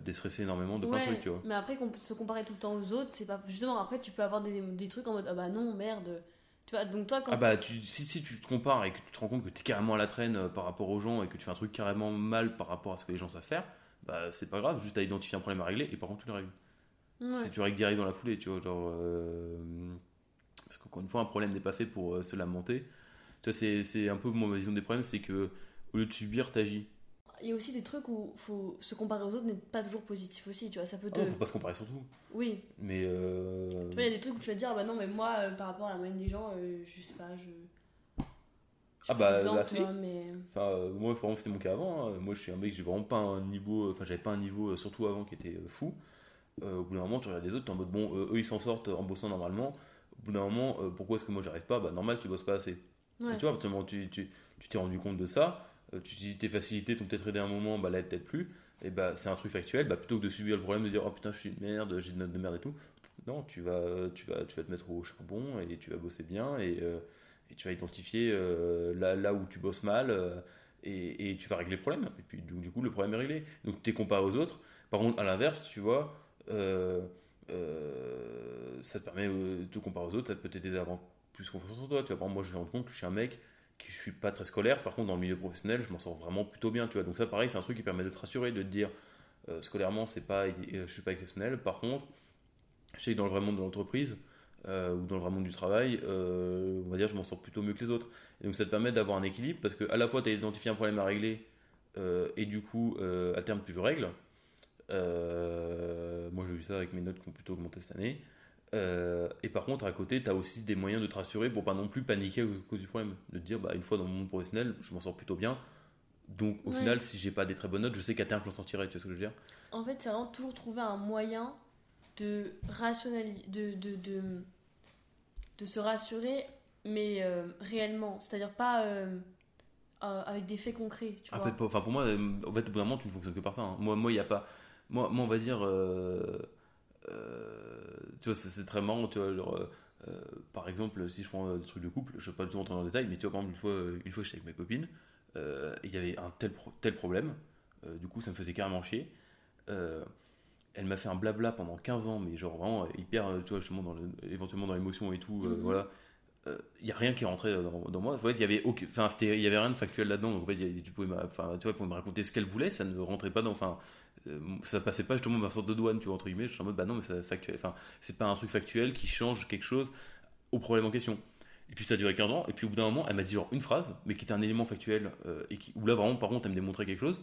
déstresser énormément de plein de trucs, tu vois. Mais après, se comparer tout le temps aux autres, c'est pas. Justement, après, tu peux avoir des, des, trucs en mode Ah bah non, merde. Tu vois, donc toi, quand. Ah bah, tu, si, si tu te compares et que tu te rends compte que tu es carrément à la traîne par rapport aux gens et que tu fais un truc carrément mal par rapport à ce que les gens savent faire, bah c'est pas grave, juste à identifier un problème à régler et par contre tu le règles. Ouais. Si tu règles direct dans la foulée, tu vois, genre. Euh... Parce qu'encore une fois, un problème n'est pas fait pour euh, se lamenter. Tu vois, c'est un peu mon vision des problèmes, c'est que au lieu de subir, t'agis. Il y a aussi des trucs où faut se comparer aux autres n'est pas toujours positif aussi, tu vois, ça peut te... Oh, faut pas se comparer surtout. Oui. Mais... Euh... Tu vois, il y a des trucs où tu vas dire, ah bah non, mais moi, euh, par rapport à la moyenne des gens, euh, je sais pas, je... Ah bah exemple, là, si. hein, mais... Enfin, euh, moi, vraiment, c'était mon cas avant. hein. Moi, je suis un mec, j'ai vraiment pas un niveau... Enfin, j'avais pas un niveau, surtout avant, qui était fou. Au bout d'un moment, tu regardes les autres, t'es en mode, bon, eux, ils s'en sortent en bossant normalement. Au bout d'un moment, pourquoi est-ce que moi, j'arrive pas? Bah, normal, tu bosses pas assez. Ouais. Tu vois, tu tu tu t'es rendu compte de ça, tu te dis tes facilités t'ont peut-être aidé un moment, bah là, t'aident plus. Et bah, c'est un truc factuel. Bah, plutôt que de subir le problème, de dire, oh putain, je suis une merde, j'ai une note de merde et tout. Non, tu vas, tu vas, tu vas te mettre au charbon et tu vas bosser bien et, euh, tu vas identifier euh, là, là où tu bosses mal euh, et, tu vas régler le problème. Et puis, du, du coup, le problème est réglé. Donc, tu es comparé aux autres. Par contre, à l'inverse, tu vois, euh, euh, ça te permet euh, de te comparer aux autres, ça peut t'aider d'avoir plus confiance en toi. Tu vois, par exemple, moi, je me rends compte que je suis un mec je suis pas très scolaire. Par contre, dans le milieu professionnel, je m'en sors vraiment plutôt bien. Tu vois, donc ça, pareil, c'est un truc qui permet de te rassurer, de te dire euh, scolairement, c'est pas, euh, je suis pas exceptionnel. Par contre, je sais que dans le vrai monde de l'entreprise euh, ou dans le vrai monde du travail, euh, on va dire, je m'en sors plutôt mieux que les autres. Et donc, ça te permet d'avoir un équilibre parce que à la fois, tu as identifié un problème à régler et du coup, à terme, tu le règles. Moi, j'ai vu ça avec mes notes qui ont plutôt augmenté cette année. Euh, et par contre, à côté, tu as aussi des moyens de te rassurer pour pas non plus paniquer à cause du problème. De te dire, bah, une fois dans mon monde professionnel, je m'en sors plutôt bien. Donc, au Ouais. final, si j'ai pas des très bonnes notes, je sais qu'à terme, je m'en sortirai. Tu vois ce que je veux dire? En fait, c'est vraiment toujours trouver un moyen de rationaliser, de, de, de, de se rassurer, mais euh, réellement. C'est-à-dire pas euh, euh, avec des faits concrets, tu vois. enfin, pour moi, en fait, au bout d'un moment, tu ne fonctionnes que par ça. hein. Moi, moi, il y a pas. Moi, moi, on va dire. euh, tu vois, c'est très marrant. Tu vois, genre, euh, euh, par exemple, si je prends euh, des trucs de couple, je ne vais pas du tout rentrer dans le détail, mais tu vois, par exemple, une fois, euh, une fois j'étais avec ma copine, euh, et il y avait un tel, pro- tel problème. euh, du coup, ça me faisait carrément chier. Euh, elle m'a fait un blabla pendant 15 ans, mais genre vraiment euh, hyper, euh, tu vois, dans le- éventuellement dans l'émotion et tout. euh, Mhm. Voilà. Il n'y a rien qui est rentré dans, moi. En fait, il y avait y avait rien de factuel là-dedans. Donc, en fait, tu pouvais, me raconter ce qu'elle voulait, ça ne rentrait pas dans, enfin, euh, ça passait pas justement ma sorte de douane, tu vois, entre guillemets. Je suis en mode, bah non, mais c'est factuel. Enfin, c'est pas un truc factuel qui change quelque chose au problème en question. Et puis ça a duré 15 ans. Et puis au bout d'un moment, elle m'a dit genre une phrase, mais qui était un élément factuel, euh, et qui, où là vraiment, par contre, elle me démontrait quelque chose.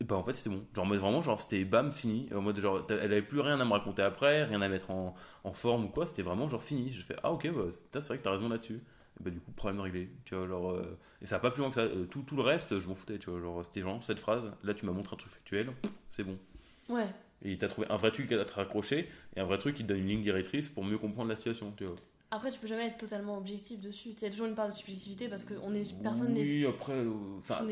Et bah en fait c'était bon. Genre en mode vraiment genre c'était bam fini. En mode genre elle avait plus rien à me raconter après, rien à mettre en, en forme ou quoi. C'était vraiment genre fini. Je fais ah ok bah c'est vrai que t'as raison là-dessus. Et bah du coup problème réglé. Tu vois genre euh, et ça a pas plus loin que ça. Euh, tout, tout le reste je m'en foutais. Tu vois genre c'était genre cette phrase. Là tu m'as montré un truc factuel. C'est bon. Ouais. Et t'as trouvé un vrai truc à te raccrocher et un vrai truc qui te donne une ligne directrice pour mieux comprendre la situation. Tu vois. Après, tu peux jamais être totalement objectif dessus. Il y a toujours une part de subjectivité parce que on est, personne n'est. Oui, après. euh, Enfin,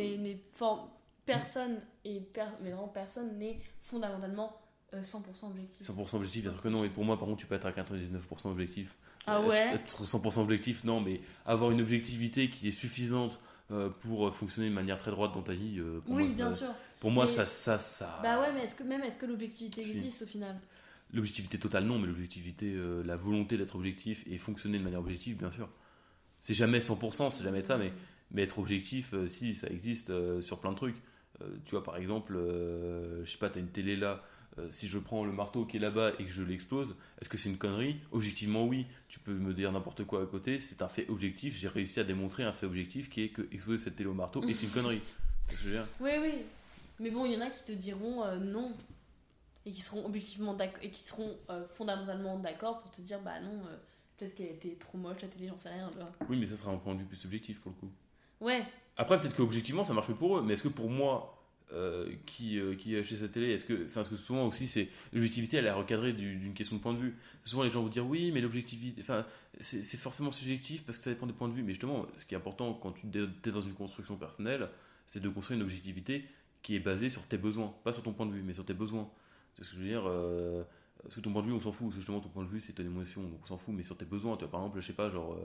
personne, et per- mais vraiment personne n'est fondamentalement euh, 100% objectif. 100% objectif, bien sûr que non. Et pour moi, par contre, tu peux être à 99% objectif. Ah Euh, ouais? Être 100% objectif, non, mais avoir une objectivité qui est suffisante euh, pour fonctionner de manière très droite dans ta vie. euh, pour Oui, moi, bien ça- sûr. Pour moi, Mais- ça, ça, ça. Bah ouais, mais est-ce que même est-ce que l'objectivité existe au final? L'objectivité totale, non, mais l'objectivité, euh, la volonté d'être objectif et fonctionner de manière objective, bien sûr. C'est jamais 100%, c'est jamais ça, mais, mais être objectif, euh, si, ça existe euh, sur plein de trucs. Euh, tu vois, par exemple, euh, je sais pas, t'as une télé là, euh, si je prends le marteau qui est là-bas et que je l'explose, est-ce que c'est une connerie? Objectivement, oui. Tu peux me dire n'importe quoi à côté, c'est un fait objectif. J'ai réussi à démontrer un fait objectif qui est que exploser cette télé au marteau est une connerie. [laughs] C'est ce que je veux dire? Oui, oui. Mais bon, il y en a qui te diront euh, non et qui seront objectivement d'accord et qui seront euh, fondamentalement d'accord pour te dire bah non, euh, peut-être qu'elle était trop moche la télé, j'en sais rien. vois. Oui, mais ça sera un point de vue plus subjectif pour le coup. Ouais, Après, peut-être qu'objectivement, ça marche pour eux, mais est-ce que pour moi, euh, qui, euh, qui acheté cette télé, est-ce que, enfin, parce que souvent aussi, c'est l'objectivité, elle est recadrée du- d'une question de point de vue. Souvent, les gens vont dire oui, mais l'objectivité, enfin, c'est forcément subjectif parce que ça dépend des points de vue. Mais justement, ce qui est important quand tu es dans une construction personnelle, c'est de construire une objectivité qui est basée sur tes besoins, pas sur ton point de vue, mais sur tes besoins. C'est ce que je veux dire. Euh, sous ton point de vue, on s'en fout. Justement, ton point de vue, c'est ton émotion, donc on s'en fout. Mais sur tes besoins, tu vois, par exemple, je sais pas, genre.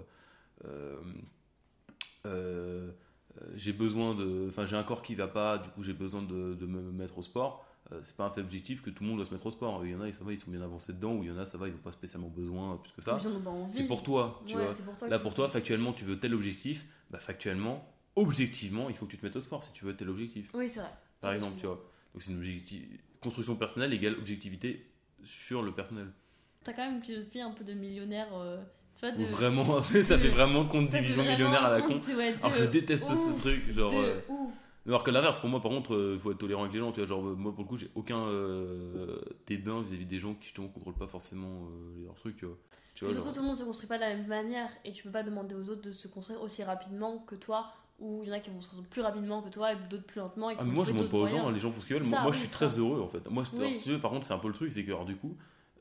Euh, j'ai besoin de. Enfin, j'ai un corps qui va pas, du coup, j'ai besoin de, de me mettre au sport. Euh, c'est pas un fait objectif que tout le monde doit se mettre au sport. Il y en a, ça va, ils sont bien avancés dedans, ou il y en a, ça va, ils ont pas spécialement besoin plus que ça. C'est pour toi, tu Ouais, vois. pour toi Là, pour toi, factuellement, tu veux tel objectif, bah, factuellement, objectivement, il faut que tu te mettes au sport si tu veux tel objectif. Oui, c'est vrai. Par exemple, tu vois. Donc, c'est une objectif... construction personnelle égale objectivité sur le personnel. T'as quand même une philosophie un peu de millionnaire, euh, tu vois, de... Ou vraiment, [laughs] ça fait vraiment compte division millionnaire à la con. ouais, Alors, je déteste ce truc, genre. euh. Alors que l'inverse, pour moi, par contre, il faut être tolérant avec les gens. Tu vois, genre, euh, moi, pour le coup, j'ai aucun euh, dédain vis-à-vis des gens qui, justement, contrôlent pas forcément euh, leurs trucs, tu vois. Tu vois, surtout, genre- tout le monde se construit pas de la même manière et tu peux pas demander aux autres de se construire aussi rapidement que toi, ou il y en a qui vont se construire plus rapidement que toi et d'autres plus lentement. Et qui Ah, mais moi, je demande pas aux gens, les gens font ce qu'ils veulent. Moi, oui, je suis très heureux, en fait. Moi, Oui. par contre, c'est un peu le truc, c'est que, alors, du coup,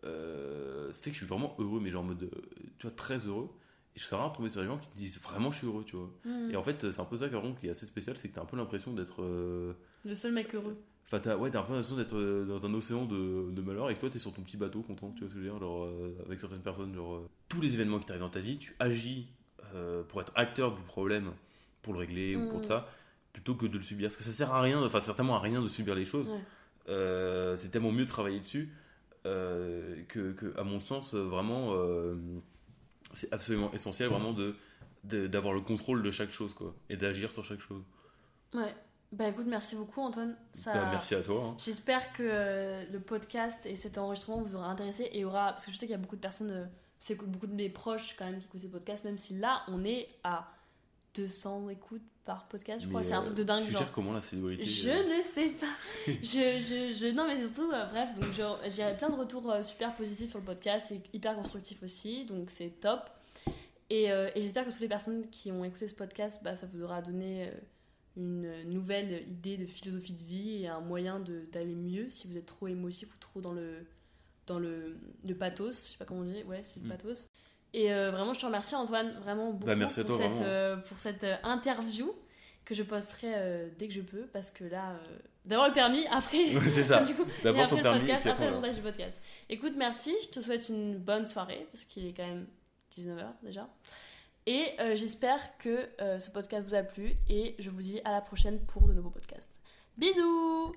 euh, fait que je suis vraiment heureux, mais genre en mode, euh, tu vois, très heureux. Et je sais rare de tomber sur des gens qui te disent vraiment, je suis heureux, tu vois. Mhm. Et en fait, c'est un peu ça, qui est assez spécial, c'est que t'as un peu l'impression d'être. euh, Le seul mec heureux. Enfin, t'as ouais, t'as un peu l'impression d'être euh, dans un océan de, de malheur et que toi, t'es sur ton petit bateau content, tu vois ce que je veux dire genre, euh, Avec certaines personnes, genre, euh, tous les événements qui t'arrivent dans ta vie, tu agis pour être acteur du problème, pour le régler ou pour Mm. ça, plutôt que de le subir. Parce que ça sert à rien, enfin, certainement à rien de subir les choses. Ouais. C'est tellement mieux de travailler dessus que, que, à mon sens, euh, vraiment, euh, c'est absolument essentiel vraiment de d'avoir le contrôle de chaque chose quoi et d'agir sur chaque chose Ouais. Bah écoute, merci beaucoup Antoine. Ça... Bah, merci à toi hein. J'espère que euh, le podcast et cet enregistrement vous aura intéressé et aura. Parce que je sais qu'il y a beaucoup de personnes, euh, c'est beaucoup de mes proches quand même qui écoutent ces podcasts, même si là on est à 200 écoutes par podcast, je crois. Mais, C'est un euh, truc de dingue. tu genre. gères comment la célébrité Je euh, ne sais pas. [laughs] je, je, je, non, mais surtout, euh, bref, donc j'ai plein de retours euh, super positifs sur le podcast et hyper constructifs aussi, donc c'est top. Et, euh, et j'espère que toutes les personnes qui ont écouté ce podcast, bah, ça vous aura donné euh, une nouvelle idée de philosophie de vie et un moyen d'aller mieux si vous êtes trop émotif ou trop dans le, dans le, le pathos. Je sais pas comment on dit, ouais, c'est le Mm. pathos. Et euh, vraiment, je te remercie Antoine, vraiment beaucoup Bah, merci à pour, toi, cette, vraiment. euh, pour cette euh, interview que je posterai euh, dès que je peux parce que là, euh, d'abord le permis, après, [laughs] c'est ça [laughs] du coup, d'abord ton le permis podcast, après le montage du podcast. Écoute, merci, je te souhaite une bonne soirée parce qu'il est quand même 19h déjà. Et euh, j'espère que ce podcast vous a plu et je vous dis à la prochaine pour de nouveaux podcasts. Bisous